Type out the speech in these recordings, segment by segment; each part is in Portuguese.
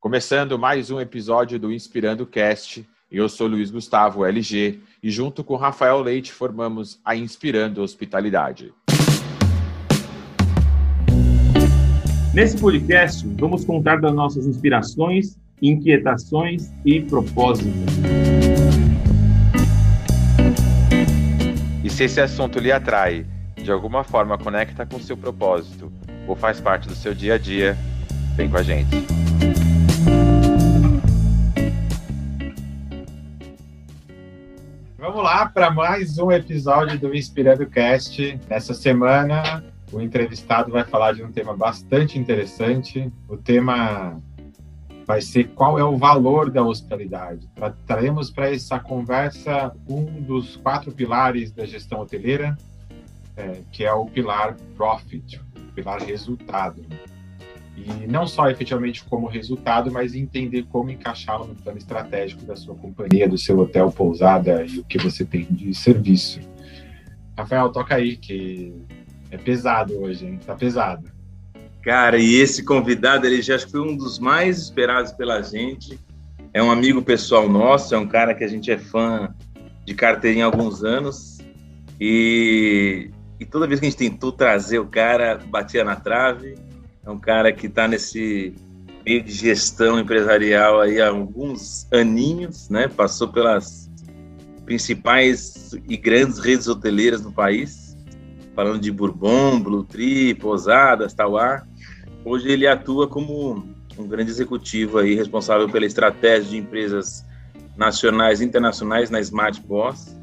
Começando mais um episódio do Inspirando Cast, eu sou Luiz Gustavo LG e junto com Rafael Leite formamos a Inspirando Hospitalidade. Nesse podcast, vamos contar das nossas inspirações, inquietações e propósitos. E se esse assunto lhe atrai, de alguma forma conecta com seu propósito ou faz parte do seu dia a dia, vem com a gente. Vamos lá para mais um episódio do Inspirando Cast. Nessa semana, o entrevistado vai falar de um tema bastante interessante. O tema vai ser qual é o valor da hospitalidade. Traremos para essa conversa um dos quatro pilares da gestão hoteleira, é, que é o pilar profit, o pilar resultado. E não só efetivamente como resultado, mas entender como encaixá-lo no plano estratégico da sua companhia, do seu hotel, pousada e o que você tem de serviço. Rafael, toca aí, que é pesado hoje, hein? Tá pesado. Cara, e esse convidado, ele já foi um dos mais esperados pela gente. É um amigo pessoal nosso, é um cara que a gente é fã de carteirinha há alguns anos. E, e toda vez que a gente tentou trazer o cara, batia na trave. É um cara que está nesse meio de gestão empresarial aí há alguns aninhos, né? Passou pelas principais e grandes redes hoteleiras no país, falando de Bourbon, Blue Tree, Pousadas, Tauá. Hoje ele atua como um grande executivo aí, responsável pela estratégia de empresas nacionais e internacionais na Smart Boss.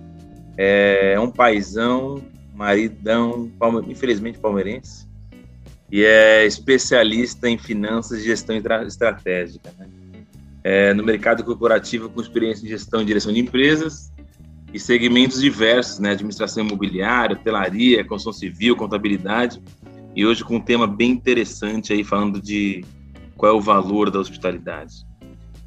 É um paizão, maridão, infelizmente palmeirense, e é especialista em finanças e gestão estratégica. Né? É, no mercado corporativo, com experiência em gestão e direção de empresas e segmentos diversos, né? administração imobiliária, hotelaria, construção civil, contabilidade. E hoje com um tema bem interessante aí, falando de qual é o valor da hospitalidade.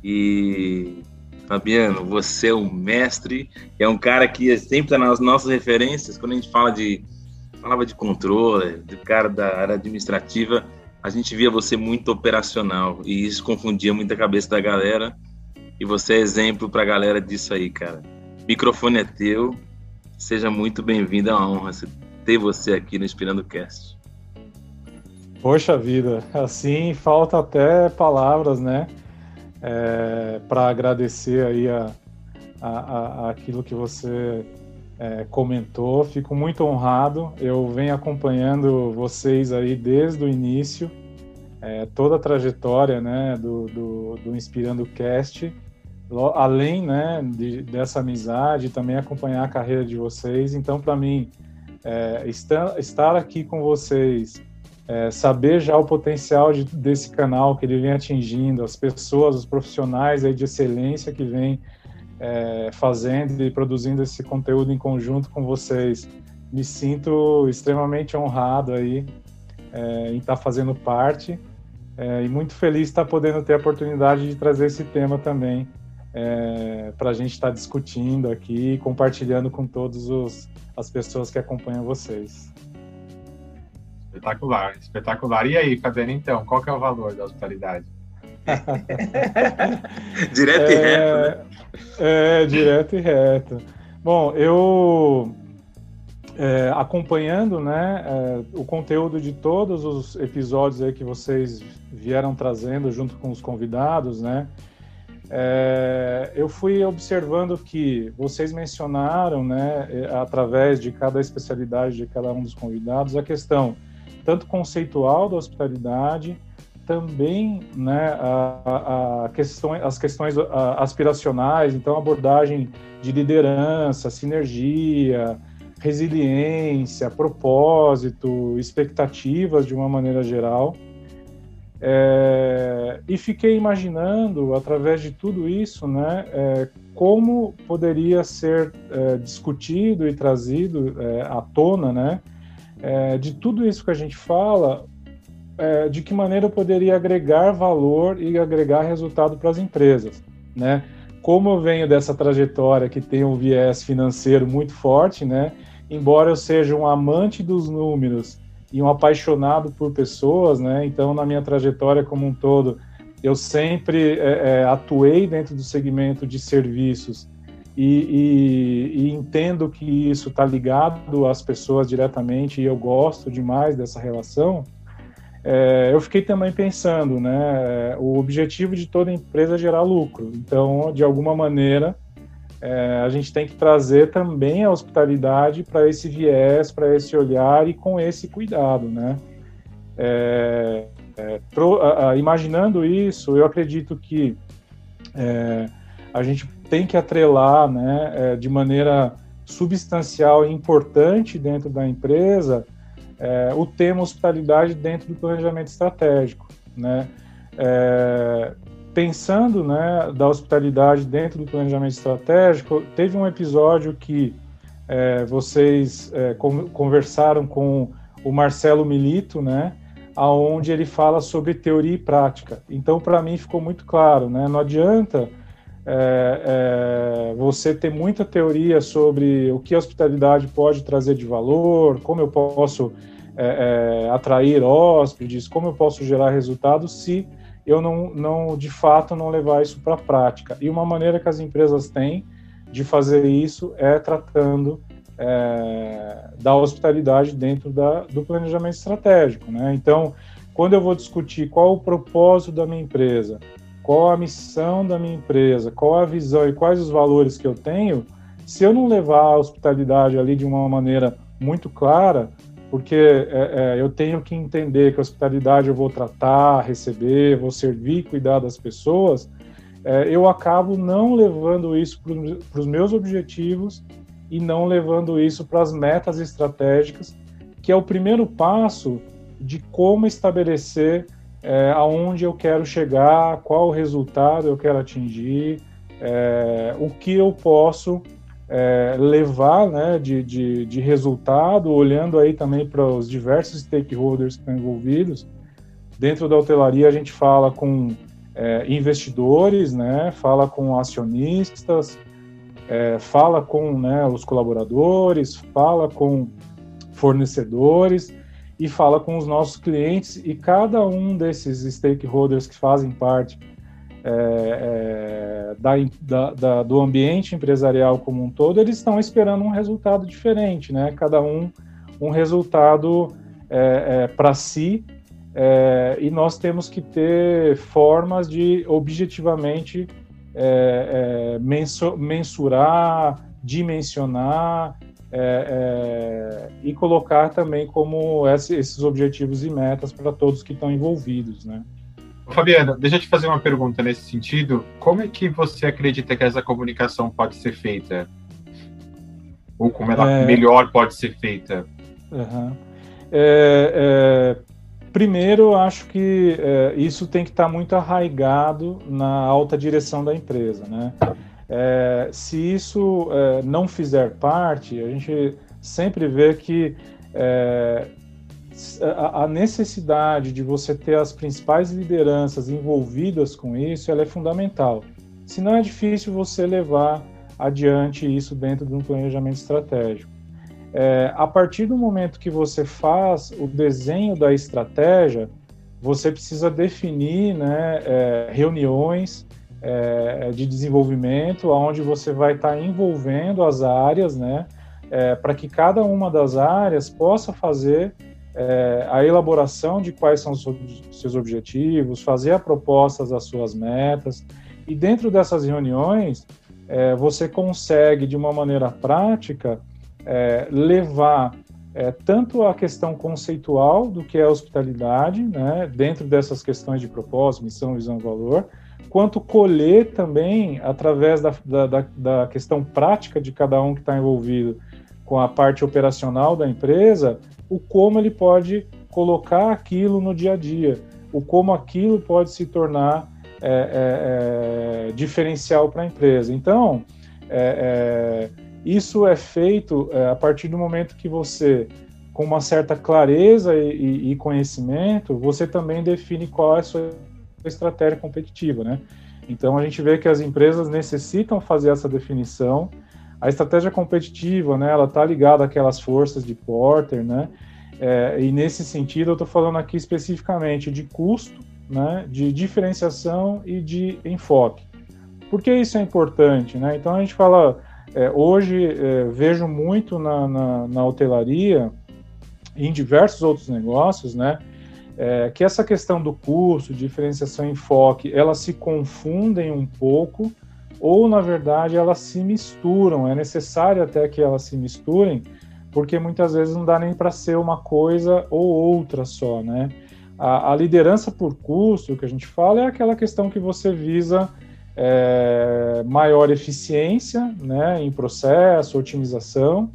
E, Fabiano, você é um mestre, é um cara que sempre está nas nossas referências quando a gente fala de falava de controle, do cara da área administrativa, a gente via você muito operacional e isso confundia muito a cabeça da galera. E você é exemplo para a galera disso aí, cara. O microfone é teu. Seja muito bem-vindo. É uma honra ter você aqui no Inspirando Cast. Poxa vida, assim falta até palavras, né? É, para agradecer aí a, a, a, aquilo que você é, comentou. Fico muito honrado. Eu venho acompanhando vocês aí desde o início, é, toda a trajetória né, do, do, do Inspirando Cast. Além né, de, dessa amizade, também acompanhar a carreira de vocês. Então, para mim, é, estar, estar aqui com vocês, é, saber já o potencial de, desse canal que ele vem atingindo, as pessoas, os profissionais aí de excelência que vêm é, fazendo e produzindo esse conteúdo em conjunto com vocês. Me sinto extremamente honrado aí é, em estar tá fazendo parte é, e muito feliz de estar tá podendo ter a oportunidade de trazer esse tema também é, para a gente estar tá discutindo aqui e compartilhando com todas as pessoas que acompanham vocês. Espetacular, espetacular. E aí, Fabiano, então, qual que é o valor da hospitalidade? direto é, e reto, né? É, direto e reto. Bom, eu é, acompanhando né, é, o conteúdo de todos os episódios aí que vocês vieram trazendo junto com os convidados, né? É, eu fui observando que vocês mencionaram, né, é, através de cada especialidade de cada um dos convidados, a questão tanto conceitual da hospitalidade, também né, a, a as questões aspiracionais, então abordagem de liderança, sinergia, resiliência, propósito, expectativas de uma maneira geral. É, e fiquei imaginando, através de tudo isso, né, é, como poderia ser é, discutido e trazido é, à tona, né, é, de tudo isso que a gente fala, é, de que maneira eu poderia agregar valor e agregar resultado para as empresas, né? Como eu venho dessa trajetória que tem um viés financeiro muito forte, né? Embora eu seja um amante dos números e um apaixonado por pessoas, né? Então, na minha trajetória como um todo, eu sempre é, é, atuei dentro do segmento de serviços e, e, e entendo que isso está ligado às pessoas diretamente e eu gosto demais dessa relação, é, eu fiquei também pensando, né, o objetivo de toda empresa é gerar lucro. Então, de alguma maneira, é, a gente tem que trazer também a hospitalidade para esse viés, para esse olhar e com esse cuidado, né? É, é, pro, a, a, imaginando isso, eu acredito que é, a gente tem que atrelar, né, é, de maneira substancial e importante dentro da empresa é, o tema hospitalidade dentro do planejamento estratégico, né? É, pensando, né, da hospitalidade dentro do planejamento estratégico, teve um episódio que é, vocês é, conversaram com o Marcelo Milito, né, aonde ele fala sobre teoria e prática. Então, para mim ficou muito claro, né? Não adianta é, é, você ter muita teoria sobre o que a hospitalidade pode trazer de valor, como eu posso é, é, atrair hóspedes, como eu posso gerar resultados se eu não, não de fato não levar isso para a prática. E uma maneira que as empresas têm de fazer isso é tratando é, da hospitalidade dentro da, do planejamento estratégico. Né? Então, quando eu vou discutir qual o propósito da minha empresa, qual a missão da minha empresa, qual a visão e quais os valores que eu tenho, se eu não levar a hospitalidade ali de uma maneira muito clara, porque é, é, eu tenho que entender que a hospitalidade eu vou tratar, receber, vou servir, cuidar das pessoas, é, eu acabo não levando isso para os meus objetivos e não levando isso para as metas estratégicas, que é o primeiro passo de como estabelecer é, aonde eu quero chegar, qual o resultado eu quero atingir, é, o que eu posso é, levar né, de, de, de, resultado, olhando aí também para os diversos stakeholders que estão envolvidos. Dentro da hotelaria a gente fala com é, investidores, né, fala com acionistas, é, fala com né, os colaboradores, fala com fornecedores, e fala com os nossos clientes e cada um desses stakeholders que fazem parte é, é, da, da, da, do ambiente empresarial como um todo, eles estão esperando um resultado diferente, né? Cada um um resultado é, é para si é, e nós temos que ter formas de objetivamente é, mensurar, dimensionar é, é, e colocar também como esse, esses objetivos e metas para todos que estão envolvidos, né? Fabiana, deixa eu te fazer uma pergunta nesse sentido. Como é que você acredita que essa comunicação pode ser feita? Ou como ela é... melhor pode ser feita? Uhum. É, primeiro, acho que é, isso tem que estar tá muito arraigado na alta direção da empresa, né? É, se isso é, não fizer parte, a gente sempre vê que é, a, necessidade de você ter as principais lideranças envolvidas com isso, ela é fundamental. Senão é difícil você levar adiante isso dentro de um planejamento estratégico. É, a partir do momento que você faz o desenho da estratégia, você precisa definir né, é, reuniões é, de desenvolvimento, onde você vai estar tá envolvendo as áreas, né, é, para que cada uma das áreas possa fazer é, a elaboração de quais são os seus objetivos, fazer a proposta das suas metas, e dentro dessas reuniões, é, você consegue, de uma maneira prática, é, levar é, tanto a questão conceitual do que é hospitalidade, né, dentro dessas questões de propósito, missão, visão valor, quanto colher também, através da, da, da questão prática de cada um que está envolvido com a parte operacional da empresa, o como ele pode colocar aquilo no dia a dia, o como aquilo pode se tornar é, é, é, diferencial para a empresa. Então, é, é, isso é feito a partir do momento que você, com uma certa clareza e, e conhecimento, você também define qual é a sua estratégia competitiva, né? Então a gente vê que as empresas necessitam fazer essa definição. A estratégia competitiva, né, ela está ligada àquelas forças de Porter, né? É, e nesse sentido eu estou falando aqui especificamente de custo, né, de diferenciação e de enfoque. Por que isso é importante? Né? Então a gente fala, é, hoje é, vejo muito na, na, na hotelaria, em diversos outros negócios, né, é, que essa questão do custo, diferenciação e enfoque, elas se confundem um pouco, ou na verdade elas se misturam. É necessário até que elas se misturem, porque muitas vezes não dá nem para ser uma coisa ou outra só, né? A, a, liderança por custo, que a gente fala, é aquela questão que você visa é, maior eficiência né, em processo, otimização,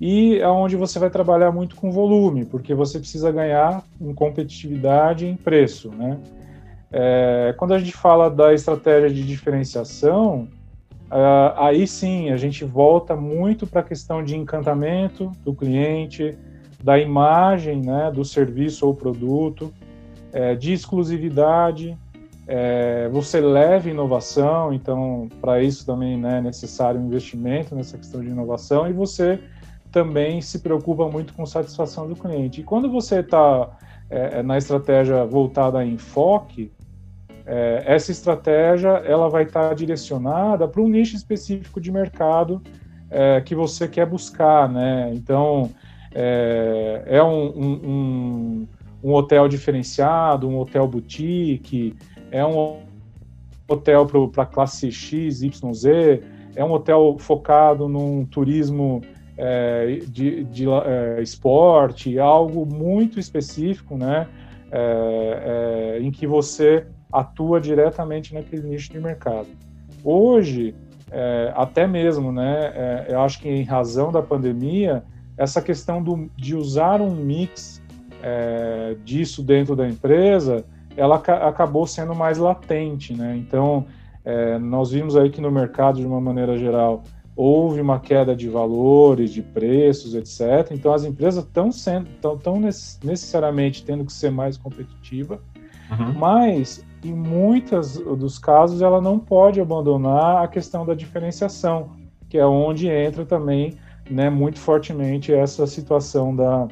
e é onde você vai trabalhar muito com volume, porque você precisa ganhar em competitividade e em preço. Né? É, quando a gente fala da estratégia de diferenciação, Uh, aí sim a gente volta muito para a questão de encantamento do cliente, da imagem né, do serviço ou produto, é, de exclusividade. É, você leva inovação, então para isso também né, é necessário um investimento nessa questão de inovação e você também se preocupa muito com satisfação do cliente. E quando você está é, na estratégia voltada a enfoque, é, essa estratégia ela vai estar direcionada para um nicho específico de mercado é, que você quer buscar, né? Então é, é um, um, um, hotel diferenciado, um hotel boutique, é um hotel para classe X, Y, Z, é um hotel focado num turismo é, de, de é, esporte, algo muito específico, né? É, é, em que você atua diretamente naquele nicho de mercado. Hoje, é, até mesmo, né, é, eu acho que em razão da pandemia, essa questão do, de usar um mix disso dentro da empresa, ela ca acabou sendo mais latente, né? Então, nós vimos aí que no mercado, de uma maneira geral, houve uma queda de valores, de preços, etc. Então, as empresas estão sendo, tão necessariamente tendo que ser mais competitiva, uhum. mas em muitos dos casos ela não pode abandonar a questão da diferenciação, que é onde entra também né, muito fortemente essa situação da,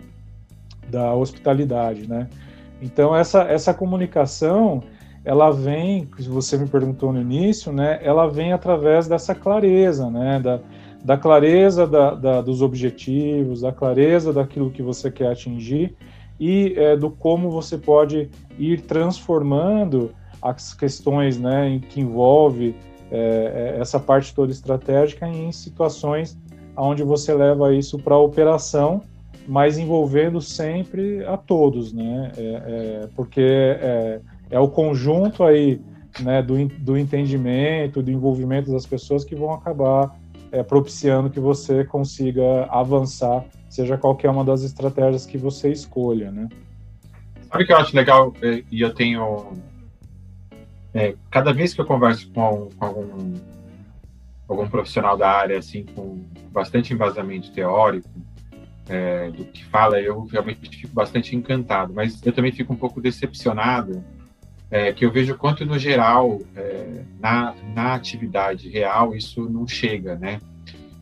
da hospitalidade. Né? Então, essa, essa comunicação, ela vem, que você me perguntou no início, né, ela vem através dessa clareza, né, da, da clareza da, da, dos objetivos, da clareza daquilo que você quer atingir e é, do como você pode ir transformando as questões né, em que envolve é, é, essa parte toda estratégica em situações onde você leva isso para a operação, mas envolvendo sempre a todos, né? É, é, porque é, é, o conjunto aí né, do, do entendimento, do envolvimento das pessoas que vão acabar é, propiciando que você consiga avançar, seja qualquer uma das estratégias que você escolha, né? Sabe o que eu acho legal e eu tenho é, cada vez que eu converso com, com algum, algum profissional da área, assim, com bastante embasamento teórico é, do que fala, eu realmente fico bastante encantado, mas eu também fico um pouco decepcionado é, que eu vejo quanto no geral é, na, na atividade real isso não chega, né?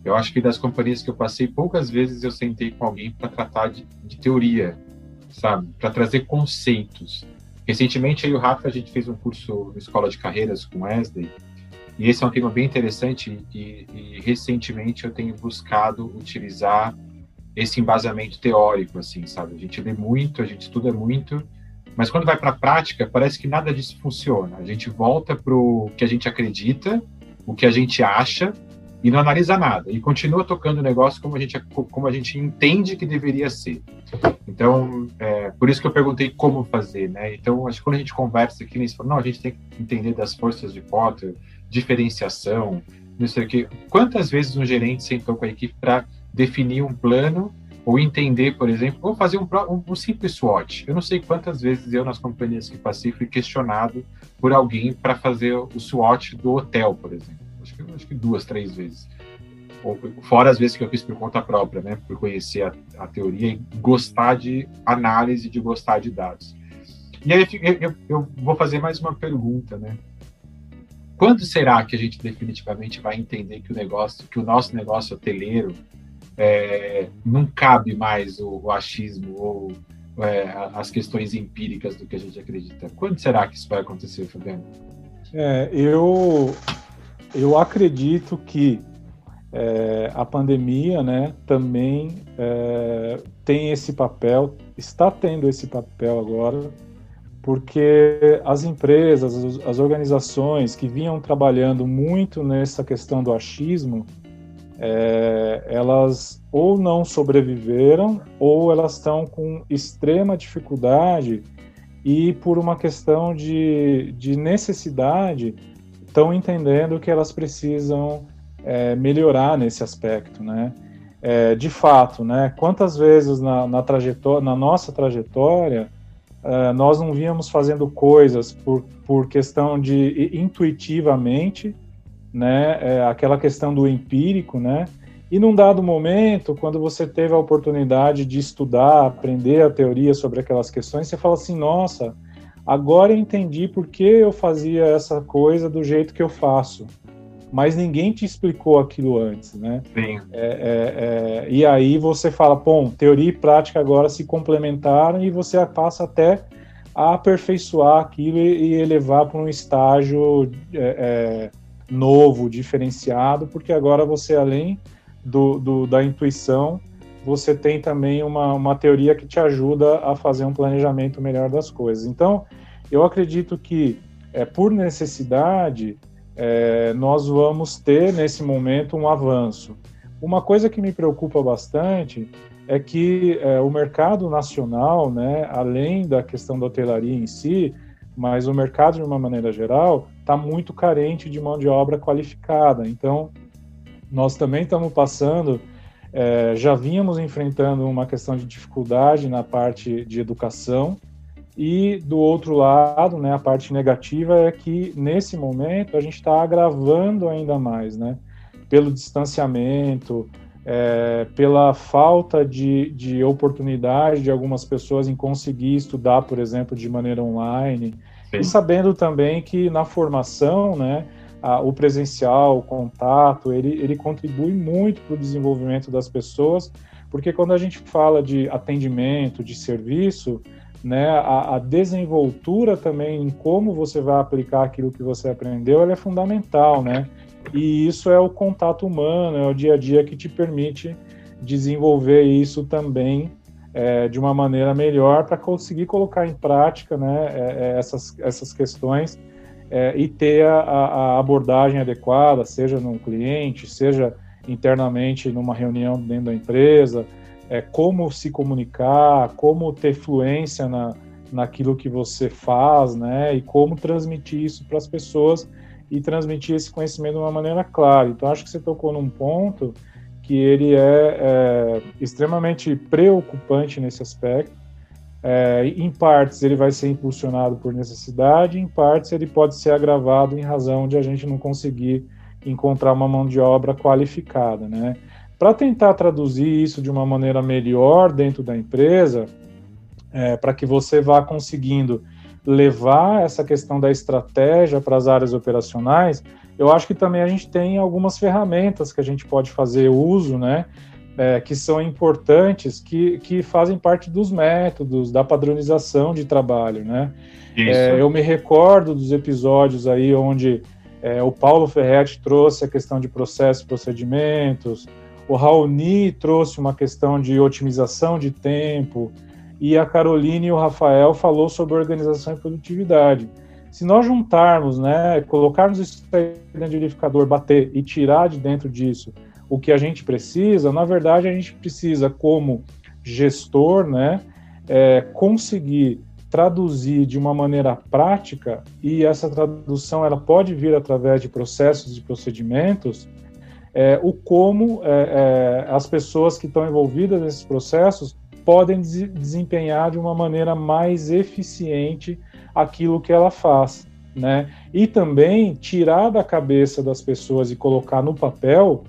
Eu acho que das companhias que eu passei, poucas vezes eu sentei com alguém para tratar de, de teoria, sabe? Para trazer conceitos. Recentemente, aí o Rafa, a gente fez um curso na Escola de Carreiras com Wesley, e esse é um tema bem interessante e, e recentemente eu tenho buscado utilizar esse embasamento teórico, assim, sabe? A gente lê muito, a gente estuda muito, mas quando vai para a prática, parece que nada disso funciona. A gente volta para o que a gente acredita, o que a gente acha, e não analisa nada e continua tocando o negócio como a gente como a gente entende que deveria ser. Então, é, por isso que eu perguntei como fazer, né? Então, acho que quando a gente conversa aqui, não, a gente tem que entender das forças de Potter, diferenciação, não sei o quê. Quantas vezes um gerente sentou com a equipe para definir um plano ou entender, por exemplo, ou fazer um, um, um, simples SWOT. Eu não sei quantas vezes eu, nas companhias que passei, fui questionado por alguém para fazer o SWOT do hotel, por exemplo acho que, acho que duas, três vezes. Fora as vezes que eu fiz por conta própria, né? Por conhecer a, a teoria e gostar de análise, de gostar de dados. E aí eu, eu, eu vou fazer mais uma pergunta, né? Quando será que a gente definitivamente vai entender que o negócio, que o nosso negócio hoteleiro é, não cabe mais o, o achismo ou é, as questões empíricas do que a gente acredita. Quando será que isso vai acontecer, Fabiano? É, eu, eu acredito que é, a pandemia né, também é, tem esse papel, está tendo esse papel agora, porque as empresas, as, organizações que vinham trabalhando muito nessa questão do achismo, é, elas ou não sobreviveram ou elas estão com extrema dificuldade e por uma questão de, de necessidade estão entendendo que elas precisam é, melhorar nesse aspecto, né? É, de fato, né? Quantas vezes na, na trajetória, na nossa trajetória, é, nós não víamos fazendo coisas por, por questão de intuitivamente né, é, aquela questão do empírico, né, e num dado momento, quando você teve a oportunidade de estudar, aprender a teoria sobre aquelas questões, você fala assim, nossa, agora eu entendi por que eu fazia essa coisa do jeito que eu faço, mas ninguém te explicou aquilo antes, né? Sim. É, é, é, e aí você fala, bom, teoria e prática agora se complementaram e você passa até a aperfeiçoar aquilo e, elevar para um estágio é, é, novo, diferenciado, porque agora você, além do, do, da intuição, você tem também uma, uma teoria que te ajuda a fazer um planejamento melhor das coisas. Então, eu acredito que, é, por necessidade, é, nós vamos ter nesse momento um avanço. Uma coisa que me preocupa bastante é que é, o mercado nacional, né, além da questão da hotelaria em si, mas o mercado, de uma maneira geral, está muito carente de mão de obra qualificada. Então, nós também estamos passando, é, já vínhamos enfrentando uma questão de dificuldade na parte de educação, e do outro lado, né, a parte negativa é que nesse momento a gente está agravando ainda mais, né, pelo distanciamento, é, pela falta de, de oportunidade de algumas pessoas em conseguir estudar, por exemplo, de maneira online, Sim. e sabendo também que na formação, né, a, o presencial, o contato, ele, ele contribui muito para o desenvolvimento das pessoas, porque quando a gente fala de atendimento, de serviço, né, a, a, desenvoltura também em como você vai aplicar aquilo que você aprendeu, ela é fundamental, né? E isso é o contato humano, é o dia a dia que te permite desenvolver isso também é, de uma maneira melhor para conseguir colocar em prática né, é, é, essas, essas questões é, e ter a, a, abordagem adequada, seja no cliente, seja internamente numa reunião dentro da empresa, é, como se comunicar, como ter fluência na, naquilo que você faz, né, e como transmitir isso para as pessoas e transmitir esse conhecimento de uma maneira clara. Então, acho que você tocou num ponto que ele é, é extremamente preocupante nesse aspecto. É, em partes, ele vai ser impulsionado por necessidade, em partes, ele pode ser agravado em razão de a gente não conseguir encontrar uma mão de obra qualificada, né? Para tentar traduzir isso de uma maneira melhor dentro da empresa, é, para que você vá conseguindo levar essa questão da estratégia para as áreas operacionais, eu acho que também a gente tem algumas ferramentas que a gente pode fazer uso, né? É, que são importantes, que, que fazem parte dos métodos, da padronização de trabalho, né? É, eu me recordo dos episódios aí onde é, o Paulo Ferretti trouxe a questão de processos e procedimentos, o Raoni trouxe uma questão de otimização de tempo, e a Caroline e o Rafael falou sobre organização e produtividade. Se nós juntarmos, né, colocarmos isso dentro do verificador, bater e tirar de dentro disso o que a gente precisa, na verdade a gente precisa, como gestor, né, é, conseguir traduzir de uma maneira prática e essa tradução ela pode vir através de processos e procedimentos é, o como é, é as pessoas que estão envolvidas nesses processos podem desempenhar de uma maneira mais eficiente aquilo que ela faz, né? E também tirar da cabeça das pessoas e colocar no papel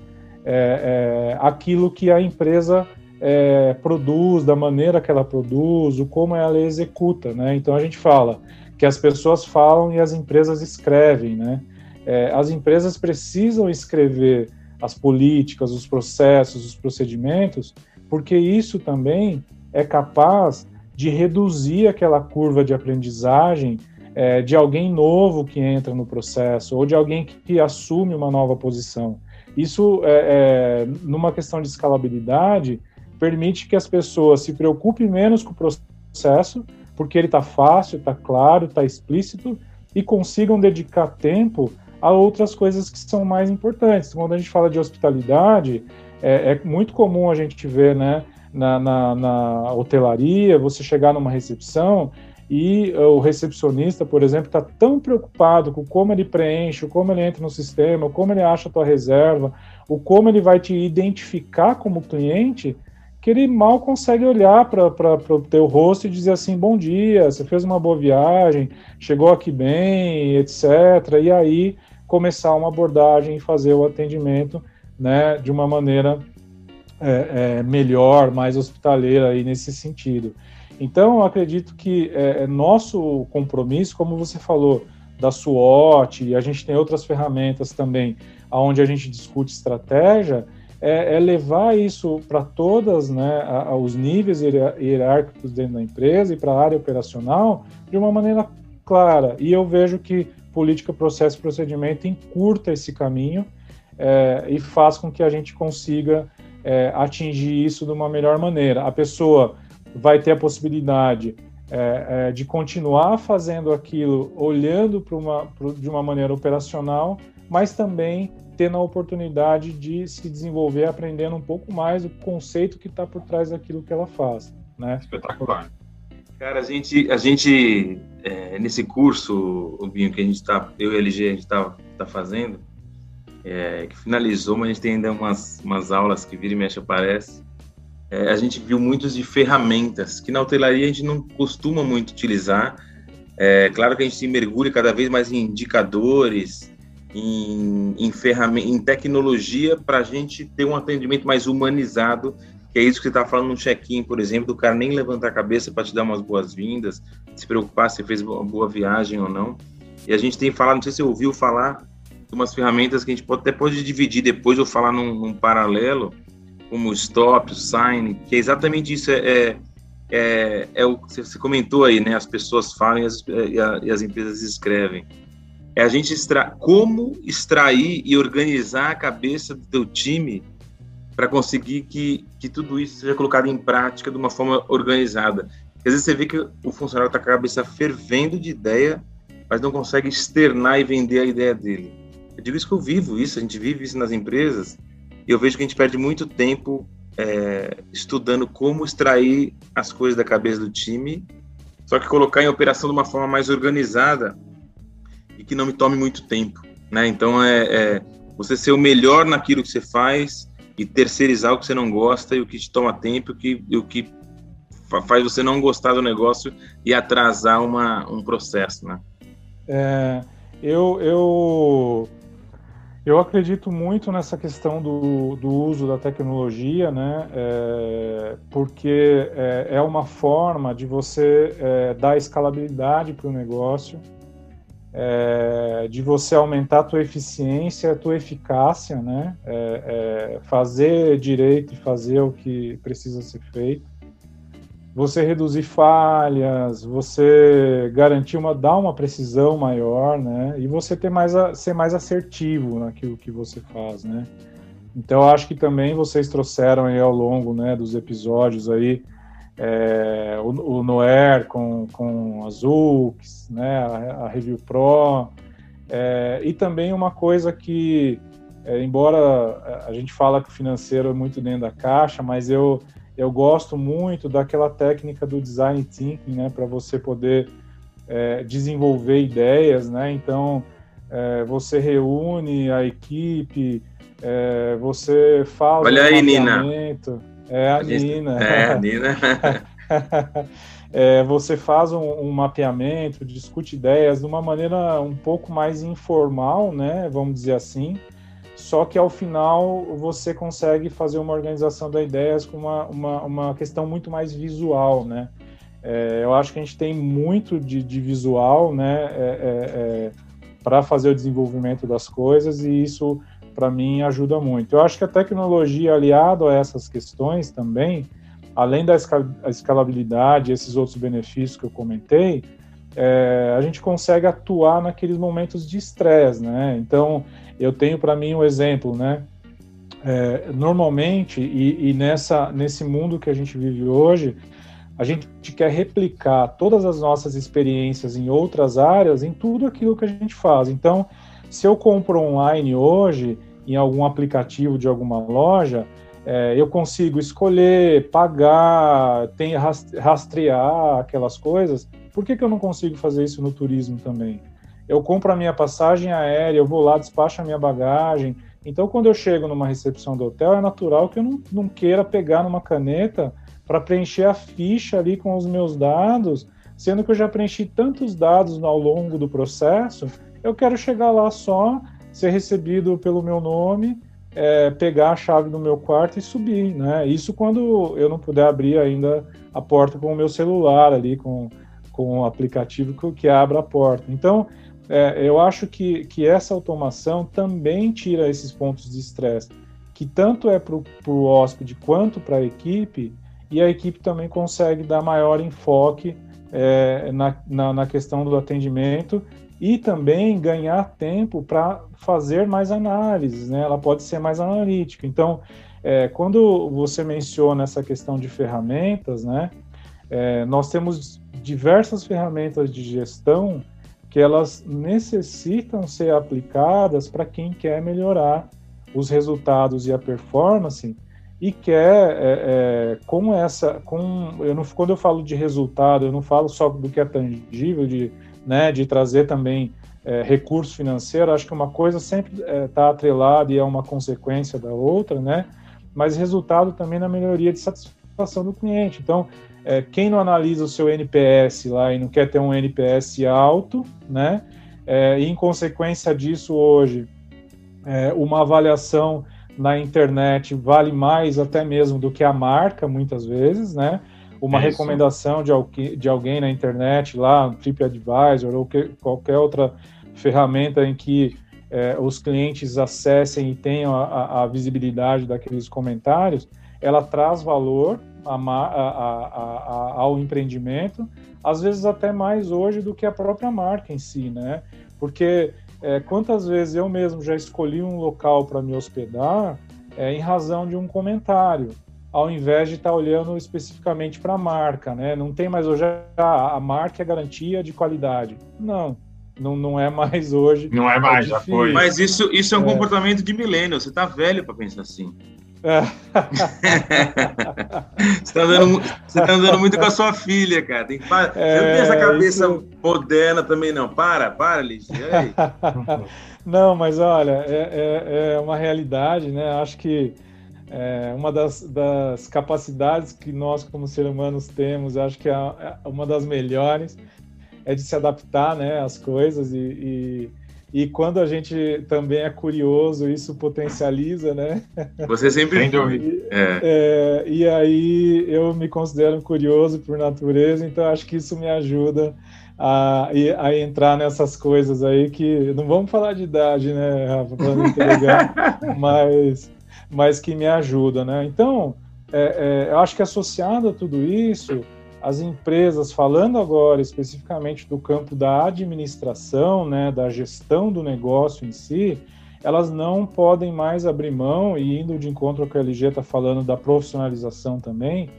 é, é, aquilo que a empresa é, produz, da maneira que ela produz, o como ela executa, né? Então a gente fala que as pessoas falam e as empresas escrevem, né? É, as empresas precisam escrever as políticas, os processos, os procedimentos porque isso também é capaz de reduzir aquela curva de aprendizagem é, de alguém novo que entra no processo ou de alguém que, que assume uma nova posição. Isso, é, é, numa questão de escalabilidade, permite que as pessoas se preocupem menos com o processo, porque ele está fácil, está claro, está explícito, e consigam dedicar tempo a outras coisas que são mais importantes. Quando a gente fala de hospitalidade, é, é muito comum a gente ver, né, na, na, na, hotelaria, você chegar numa recepção e o recepcionista, por exemplo, está tão preocupado com como ele preenche, como ele entra no sistema, como ele acha a tua reserva, o como ele vai te identificar como cliente, que ele mal consegue olhar para o teu rosto e dizer assim, bom dia, você fez uma boa viagem, chegou aqui bem, etc. E aí começar uma abordagem e fazer o atendimento né, de uma maneira é, é, melhor, mais hospitaleira aí nesse sentido. Então, eu acredito que é, é nosso compromisso, como você falou, da SWOT, e a gente tem outras ferramentas também, onde a gente discute estratégia, é, é levar isso para todas, né, a, os níveis hierárquicos dentro da empresa e para a área operacional de uma maneira clara. E eu vejo que política, processo e procedimento encurta esse caminho é, e faz com que a gente consiga é, atingir isso de uma melhor maneira. A pessoa vai ter a possibilidade é, é de continuar fazendo aquilo, olhando uma, de uma maneira operacional, mas também tendo a oportunidade de se desenvolver, aprendendo um pouco mais o conceito que está por trás daquilo que ela faz. Né? Espetacular. Cara, a gente, a gente é, nesse curso, o Binho, que a gente está, eu e a LG, a gente está tá fazendo, é, que finalizou, mas a gente tem ainda umas, umas aulas que vira e mexe aparece. É, a gente viu muitos de ferramentas que na hotelaria a gente não costuma muito utilizar. É, claro que a gente se mergulha cada vez mais em indicadores, em, em, ferramenta, em tecnologia para a gente ter um atendimento mais humanizado, que é isso que você está falando no check-in, por exemplo, do cara nem levantar a cabeça para te dar umas boas-vindas, se preocupar se fez uma boa viagem ou não. E a gente tem falado, não sei se você ouviu falar, umas ferramentas que a gente pode, até pode dividir depois ou falar num, num paralelo, como o Stop, o Sign, que é exatamente isso, é, é, é, é o que você comentou aí, né? As pessoas falam e as, e, a, e as empresas escrevem é a gente extra como extrair e organizar a cabeça do teu time para conseguir que, que tudo isso seja colocado em prática de uma forma organizada. Às vezes você vê que o funcionário está com a cabeça fervendo de ideia, mas não consegue externar e vender a ideia dele. Eu digo isso que eu vivo isso, a gente vive isso nas empresas, e eu vejo que a gente perde muito tempo é, estudando como extrair as coisas da cabeça do time, só que colocar em operação de uma forma mais organizada e que não me tome muito tempo, né? Então é, é você ser o melhor naquilo que você faz e terceirizar o que você não gosta e o que te toma tempo, o que, o que faz você não gostar do negócio e atrasar uma, um processo, né? É, eu, eu, eu acredito muito nessa questão do, do uso da tecnologia, né? É, porque é, é, uma forma de você é, dar escalabilidade para o negócio, é, de você aumentar a tua eficiência, a tua eficácia, né? É, é, fazer direito e fazer o que precisa ser feito. Você reduzir falhas, você garantir uma, dar uma precisão maior, né? E você ter mais, ser mais assertivo naquilo que você faz, né? Então, acho que também vocês trouxeram aí ao longo né, dos episódios aí é, o, o Noer com, com a né, a, a Review Pro, é, e também uma coisa que, é, embora a gente fala que o financeiro é muito dentro da caixa, mas eu, eu gosto muito daquela técnica do design thinking, né, para você poder é, desenvolver ideias, né, então é, você reúne a equipe, é, você faz Olha aí, Nina. É a, a gente... Nina. É a Nina. é, você faz um, um, mapeamento, discute ideias de uma maneira um pouco mais informal, né? Vamos dizer assim. Só que ao final você consegue fazer uma organização das ideias com uma, uma, uma questão muito mais visual, né? É, eu acho que a gente tem muito de, de visual, né? É, é, é para fazer o desenvolvimento das coisas e isso para mim ajuda muito. Eu acho que a tecnologia aliado a essas questões também além da escalabilidade, esses outros benefícios que eu comentei, é, a gente consegue atuar naqueles momentos de estresse, né? Então, eu tenho para mim um exemplo, né? É, normalmente, e, e, nessa, nesse mundo que a gente vive hoje, a gente quer replicar todas as nossas experiências em outras áreas, em tudo aquilo que a gente faz. Então, se eu compro online hoje, em algum aplicativo de alguma loja, é, eu consigo escolher, pagar, tem rastrear aquelas coisas. Por que, que eu não consigo fazer isso no turismo também? Eu compro a minha passagem aérea, eu vou lá, despacho a minha bagagem. Então, quando eu chego numa recepção do hotel, é natural que eu não, não queira pegar numa caneta para preencher a ficha ali com os meus dados, sendo que eu já preenchi tantos dados ao longo do processo, eu quero chegar lá só, ser recebido pelo meu nome é, pegar a chave do meu quarto e subir, né? Isso quando eu não puder abrir ainda a porta com o meu celular ali, com, com o aplicativo que, que abre a porta. Então, é, eu acho que, que essa automação também tira esses pontos de estresse, que tanto é para o hóspede quanto para a equipe, e a equipe também consegue dar maior enfoque é, na, na, na questão do atendimento e também ganhar tempo para fazer mais análises, né? Ela pode ser mais analítica. Então, é, quando você menciona essa questão de ferramentas, né? É, nós temos diversas ferramentas de gestão que elas necessitam ser aplicadas para quem quer melhorar os resultados e a performance e quer é, é, com essa com eu não, quando eu falo de resultado eu não falo só do que é tangível de né, de trazer também é, recurso financeiro, acho que uma coisa sempre está é, atrelada e é uma consequência da outra, né? Mas resultado também na melhoria de satisfação do cliente. Então, é, quem não analisa o seu NPS lá e não quer ter um NPS alto, né? É, e em consequência disso, hoje, é, uma avaliação na internet vale mais até mesmo do que a marca, muitas vezes, né? uma é recomendação de, alguém, de alguém na internet, lá, no TripAdvisor ou que, qualquer outra ferramenta em que é, os clientes acessem e tenham a, a, visibilidade daqueles comentários, ela traz valor a, ao empreendimento, às vezes até mais hoje do que a própria marca em si, né? Porque é, quantas vezes eu mesmo já escolhi um local para me hospedar é, em razão de um comentário ao invés de estar tá olhando especificamente para a marca, né? Não tem mais hoje a, a marca é garantia de qualidade. Não, não, não é mais hoje. Não é mais, é já foi. Mas isso, isso é um é. comportamento de milênio. Você está velho para pensar assim. É. você, está andando, você tá andando muito com a sua filha, cara. Tem que parar. Você não tem essa é, cabeça isso... moderna também, não. Para, para, Liz. não, mas olha, é, é, é uma realidade, né? Acho que é, uma das, das, capacidades que nós, como seres humanos, temos, acho que é, é uma das melhores, é de se adaptar né, às coisas e, e, e, quando a gente também é curioso, isso potencializa, né? Você sempre e, é. é. e aí eu me considero curioso por natureza, então acho que isso me ajuda a, a entrar nessas coisas aí que não vamos falar de idade, né, Rafa, para não entregar, mas mas que me ajuda, né? Então, é, é, eu acho que associado a tudo isso, as empresas, falando agora especificamente do campo da administração, né, da gestão do negócio em si, elas não podem mais abrir mão, e indo de encontro ao que a LG está falando da profissionalização também,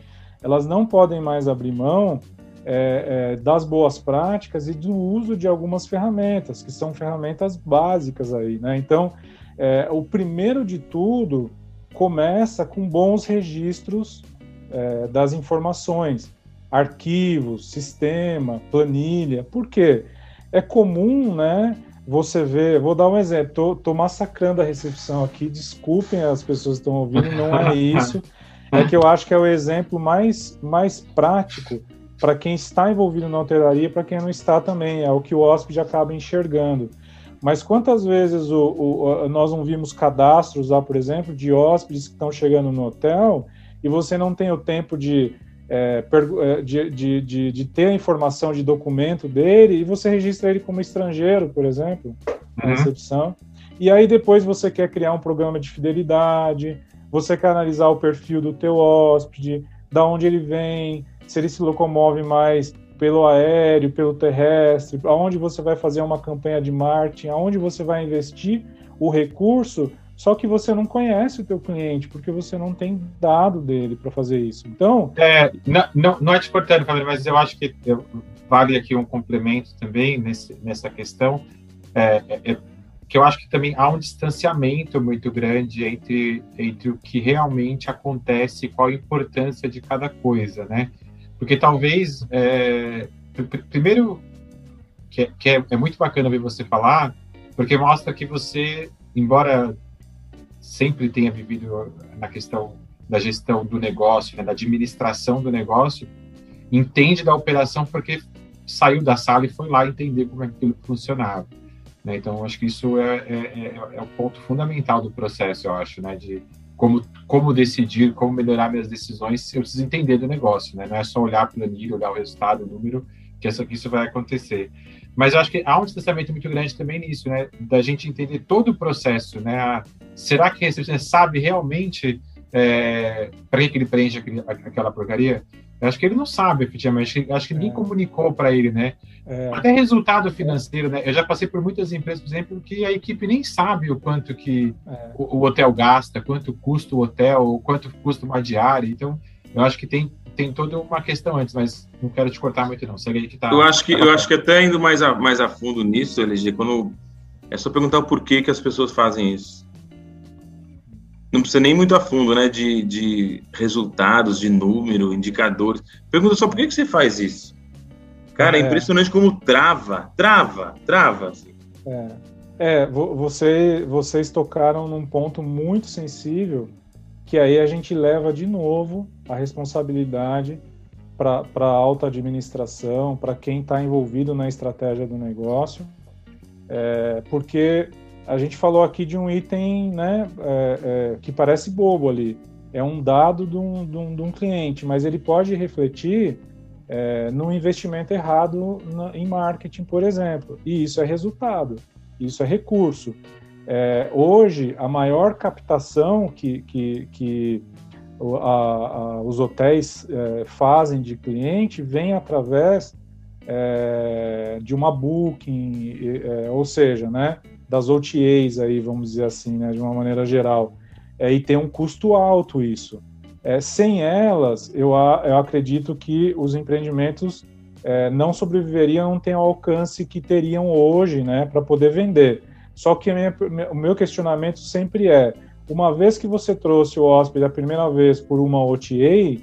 elas não podem mais abrir mão é, é, das boas práticas e do uso de algumas ferramentas, que são ferramentas básicas aí, né? Então, é, o primeiro de tudo começa com bons registros é, das informações, arquivos, sistema, planilha. Por quê? É comum, né? Você vê, vou dar um exemplo, tô, tô massacrando a recepção aqui, desculpem as pessoas que estão ouvindo, não é isso. É que eu acho que é o exemplo mais, mais prático para quem está envolvido na hotelaria, para quem não está também, é o que o hóspede acaba enxergando. Mas quantas vezes o, o, nós não vimos cadastros lá, por exemplo, de hóspedes que estão chegando no hotel e você não tem o tempo de, é, é, de, de, de, de, ter a informação de documento dele e você registra ele como estrangeiro, por exemplo, na uhum. recepção. E aí depois você quer criar um programa de fidelidade, você quer analisar o perfil do teu hóspede, da onde ele vem, se ele se locomove mais pelo aéreo, pelo terrestre, aonde você vai fazer uma campanha de marketing, aonde você vai investir o recurso, só que você não conhece o teu cliente, porque você não tem dado dele para fazer isso. Então... É, não, não, não é te cortando, mas eu acho que vale aqui um complemento também nesse, nessa questão, é, é, é, que eu acho que também há um distanciamento muito grande entre, entre o que realmente acontece e qual a importância de cada coisa, né? Porque talvez, é, primeiro, que, é, que é, é muito bacana ver você falar, porque mostra que você, embora sempre tenha vivido na questão da gestão do negócio, né, da administração do negócio, entende da operação porque saiu da sala e foi lá entender como é aquilo funcionava. Né? Então, acho que isso é, é, é, é o ponto fundamental do processo, eu acho, né? de como, como decidir, como melhorar minhas decisões, eu preciso entender do negócio, né? Não é só olhar a planilha, olhar o resultado, o número, que isso, que isso vai acontecer. Mas eu acho que há um distanciamento muito grande também nisso, né? Da gente entender todo o processo, né? A, será que esse sabe realmente é, para que ele preenche aquele, aquela porcaria? Eu acho que ele não sabe, efetivamente. Acho que ninguém é. comunicou para ele, né? É. Até resultado financeiro, né? Eu já passei por muitas empresas, por exemplo, que a equipe nem sabe o quanto que é. o, o, hotel gasta, quanto custa o hotel, quanto custa uma diária. Então, eu acho que tem, tem toda uma questão antes, mas não quero te cortar muito, não. Segue aí que tá. Eu acho que, eu acho que até indo mais a, mais a fundo nisso, LG, quando. É só perguntar o porquê que as pessoas fazem isso não precisa nem muito a fundo, né? De, de resultados, de número, indicadores. Pergunta só por que, que você faz isso? Cara, é, é impressionante como trava, trava, trava. Assim. É, é você, vocês tocaram num ponto muito sensível que aí a gente leva de novo a responsabilidade para a alta administração, para quem está envolvido na estratégia do negócio, é, porque a gente falou aqui de um item né, é, é, que parece bobo ali. É um dado de um, de um, de um cliente, mas ele pode refletir é, no investimento errado na, em marketing, por exemplo. E isso é resultado, isso é recurso. É, hoje, a maior captação que, que, que a, a, os hotéis é, fazem de cliente vem através é, de uma booking, é, ou seja, né, das OTAs aí, vamos dizer assim, né, de uma maneira geral. É, e tem um custo alto isso. É, sem elas, eu, eu acredito que os empreendimentos é, não sobreviveriam, não têm o alcance que teriam hoje, né, para poder vender. Só que minha, o meu questionamento sempre é, uma vez que você trouxe o hóspede a primeira vez por uma OTA,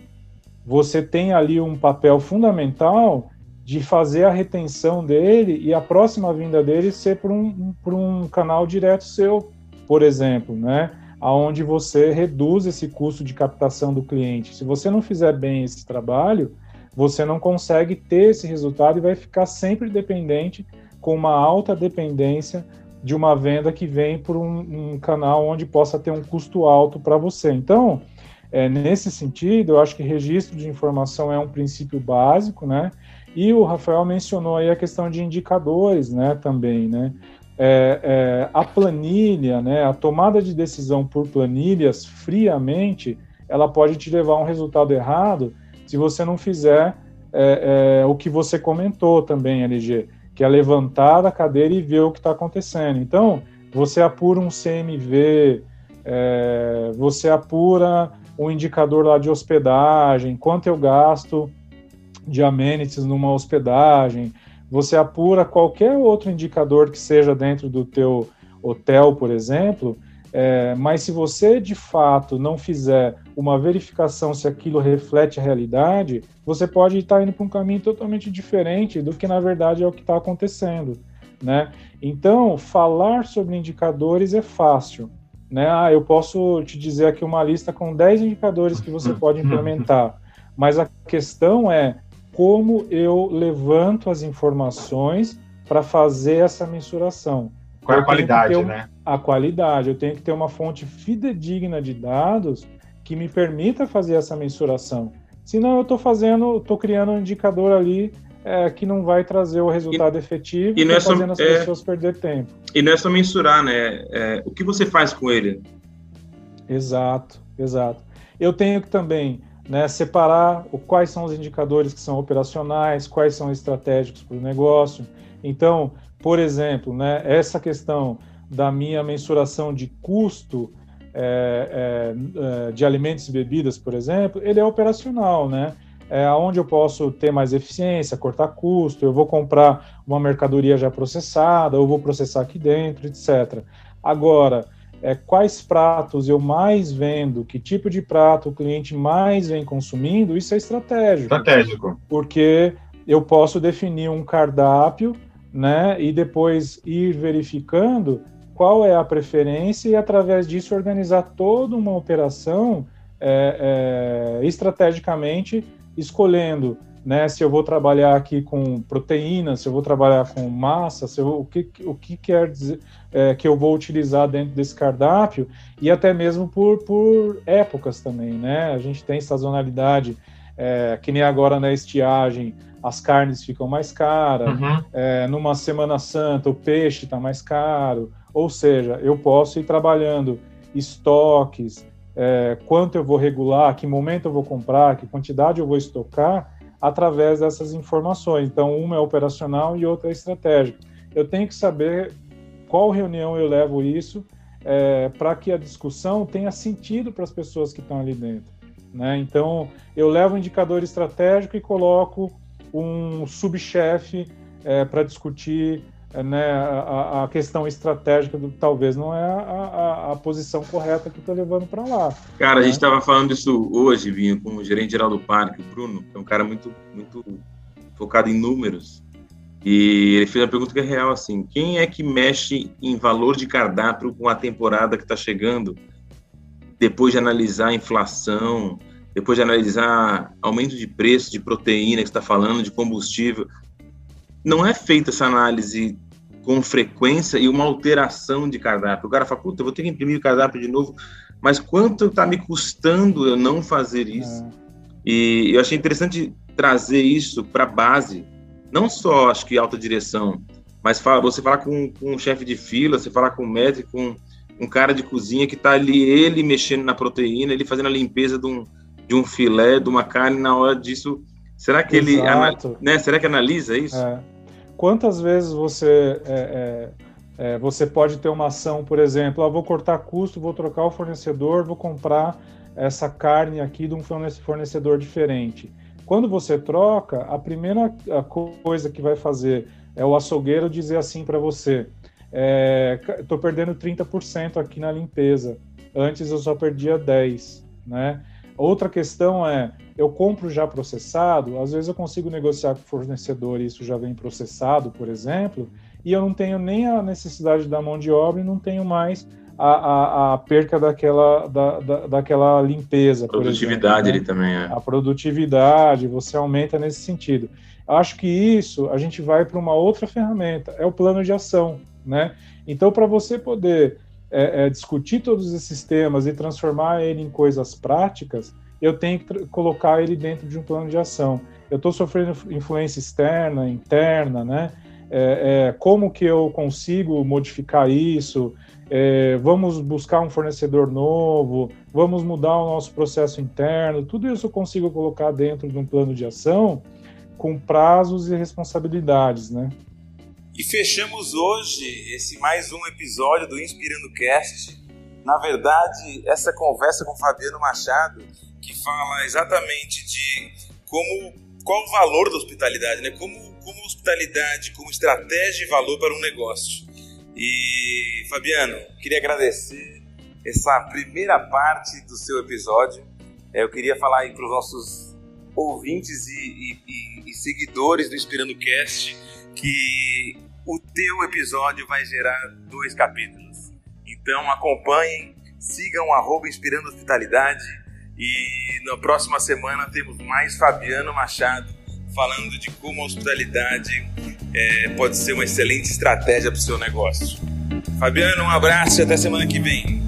você tem ali um papel fundamental de fazer a retenção dele e a próxima vinda dele ser por um, por um canal direto seu, por exemplo, né? Aonde você reduz esse custo de captação do cliente. Se você não fizer bem esse trabalho, você não consegue ter esse resultado e vai ficar sempre dependente com uma alta dependência de uma venda que vem por um, um canal onde possa ter um custo alto para você. Então, é, nesse sentido, eu acho que registro de informação é um princípio básico, né? E o Rafael mencionou aí a questão de indicadores, né, também, né? É, é, a planilha, né, a tomada de decisão por planilhas friamente, ela pode te levar a um resultado errado se você não fizer é, é o que você comentou também, LG, que é levantar da cadeira e ver o que está acontecendo. Então, você apura um CMV, é, você apura um indicador lá de hospedagem, quanto eu gasto de amenities numa hospedagem, você apura qualquer outro indicador que seja dentro do teu hotel, por exemplo, é, mas se você de fato não fizer uma verificação se aquilo reflete a realidade, você pode estar indo para um caminho totalmente diferente do que na verdade é o que está acontecendo, né? Então, falar sobre indicadores é fácil, né? Ah, eu posso te dizer aqui uma lista com 10 indicadores que você pode implementar, mas a questão é como eu levanto as informações para fazer essa mensuração. Qual é a qualidade, um, né? A qualidade. Eu tenho que ter uma fonte fidedigna de dados que me permita fazer essa mensuração. Senão eu estou fazendo, estou criando um indicador ali é, que não vai trazer o resultado e, efetivo e não é só, fazendo as é, pessoas perder tempo. E não é só mensurar, né? É, o que você faz com ele? Exato, exato. Eu tenho que também né, separar o, quais são os indicadores que são operacionais, quais são estratégicos para o negócio. Então, por exemplo, né, essa questão da minha mensuração de custo é, é, é de alimentos e bebidas, por exemplo, ele é operacional, né? É onde eu posso ter mais eficiência, cortar custo, eu vou comprar uma mercadoria já processada, eu vou processar aqui dentro, etc. Agora, é, quais pratos eu mais vendo, que tipo de prato o cliente mais vem consumindo, isso é estratégico. Estratégico. Porque eu posso definir um cardápio, né, e depois ir verificando qual é a preferência e através disso organizar toda uma operação é, é, estrategicamente, escolhendo né, se eu vou trabalhar aqui com proteína, se eu vou trabalhar com massa, se eu, o, que, o que quer dizer é, que eu vou utilizar dentro desse cardápio e até mesmo por, por épocas também, né? A gente tem sazonalidade, é, que nem agora na estiagem, as carnes ficam mais caras, uhum. é, numa Semana Santa o peixe está mais caro, ou seja, eu posso ir trabalhando estoques, é, quanto eu vou regular, que momento eu vou comprar, que quantidade eu vou estocar, através dessas informações. Então, uma é operacional e outra é estratégica. Eu tenho que saber qual reunião eu levo isso é, para que a discussão tenha sentido para as pessoas que estão ali dentro. Né? Então, eu levo um indicador estratégico e coloco um subchefe é, para discutir né, a, a, questão estratégica do talvez não é a, a, a posição correta que estou levando para lá. Cara, né? a gente estava falando isso hoje, Vinho, com o gerente geral do parque, o Bruno, que é um cara muito, muito focado em números. E ele fez uma pergunta que é real, assim, quem é que mexe em valor de cardápio com a temporada que está chegando, depois de analisar a inflação, depois de analisar aumento de preço de proteína que está falando, de combustível, não é feita essa análise com frequência e uma alteração de cardápio. O cara fala, puta, eu vou ter que imprimir o cardápio de novo, mas quanto está me custando eu não fazer isso? É. E eu achei interessante trazer isso para a base, não só, acho que alta direção, mas fala, você falar com, com um chefe de fila, você falar com um médico, com um cara de cozinha que está ali, ele mexendo na proteína, ele fazendo a limpeza de um, de um filé, de uma carne, na hora disso, será que Exato. ele, né, será que analisa isso? É. Quantas vezes você é, é, é, você pode ter uma ação, por exemplo, ah, vou cortar custo, vou trocar o fornecedor, vou comprar essa carne aqui de um fornecedor diferente. Quando você troca, a primeira coisa que vai fazer é o açougueiro dizer assim para você: estou é, perdendo 30% aqui na limpeza. Antes eu só perdia 10%. Né? Outra questão é, eu compro já processado, às vezes eu consigo negociar com o fornecedor e isso já vem processado, por exemplo, e eu não tenho nem a necessidade da mão de obra e não tenho mais a, a, a perca daquela, da, da, daquela limpeza. Produtividade exemplo, né? também é. A produtividade, você aumenta nesse sentido. Acho que isso a gente vai para uma outra ferramenta, é o plano de ação, né? Então, para você poder é, é, discutir todos esses temas e transformar ele em coisas práticas, eu tenho que colocar ele dentro de um plano de ação. Eu estou sofrendo influência externa, interna, né? É, é, como que eu consigo modificar isso? É, vamos buscar um fornecedor novo, vamos mudar o nosso processo interno, tudo isso eu consigo colocar dentro de um plano de ação com prazos e responsabilidades, né? E fechamos hoje esse mais um episódio do Inspirando Cast. Na verdade, essa conversa com Fabiano Machado, que fala exatamente de como qual o valor da hospitalidade, né? Como, como hospitalidade, como estratégia e valor para um negócio. E Fabiano, queria agradecer essa primeira parte do seu episódio. É, eu queria falar aí para os nossos ouvintes e, e, e seguidores do Inspirando Cast que o teu episódio vai gerar dois capítulos. Então acompanhem, sigam arroba Inspirando Hospitalidade e na próxima semana temos mais Fabiano Machado falando de como a hospitalidade é, pode ser uma excelente estratégia para o seu negócio. Fabiano, um abraço e até semana que vem.